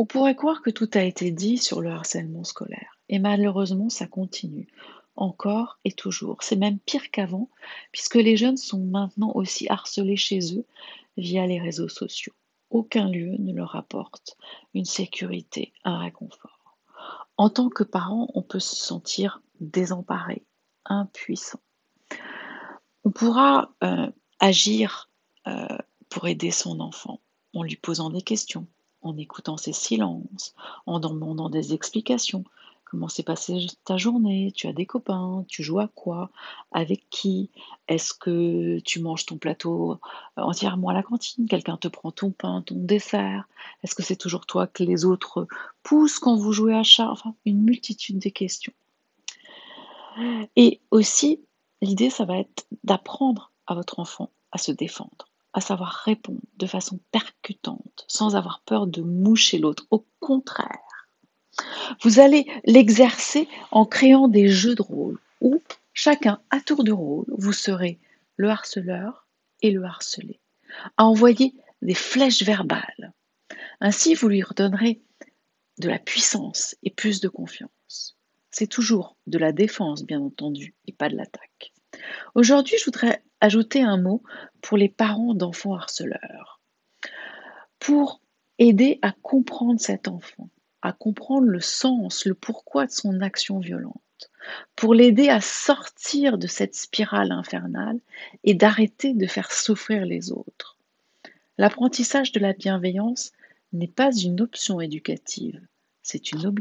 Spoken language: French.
On pourrait croire que tout a été dit sur le harcèlement scolaire et malheureusement ça continue, encore et toujours. C'est même pire qu'avant puisque les jeunes sont maintenant aussi harcelés chez eux via les réseaux sociaux. Aucun lieu ne leur apporte une sécurité, un réconfort. En tant que parent, on peut se sentir désemparé, impuissant. On pourra euh, agir euh, pour aider son enfant en lui posant des questions, en écoutant ses silences, en demandant des explications. Comment s'est passée ta journée? Tu as des copains? Tu joues à quoi? Avec qui? Est-ce que tu manges ton plateau entièrement à la cantine? Quelqu'un te prend ton pain, ton dessert? Est-ce que c'est toujours toi que les autres poussent quand vous jouez à chat? Enfin, une multitude de questions. Et aussi, l'idée, ça va être d'apprendre à votre enfant à se défendre à savoir répondre de façon percutante, sans avoir peur de moucher l'autre. Au contraire, vous allez l'exercer en créant des jeux de rôle où chacun, à tour de rôle, vous serez le harceleur et le harcelé, à envoyer des flèches verbales. Ainsi, vous lui redonnerez de la puissance et plus de confiance. C'est toujours de la défense, bien entendu, et pas de l'attaque. Aujourd'hui, je voudrais ajouter un mot pour les parents d'enfants harceleurs. Pour aider à comprendre cet enfant, à comprendre le sens, le pourquoi de son action violente, pour l'aider à sortir de cette spirale infernale et d'arrêter de faire souffrir les autres. L'apprentissage de la bienveillance n'est pas une option éducative, c'est une obligation.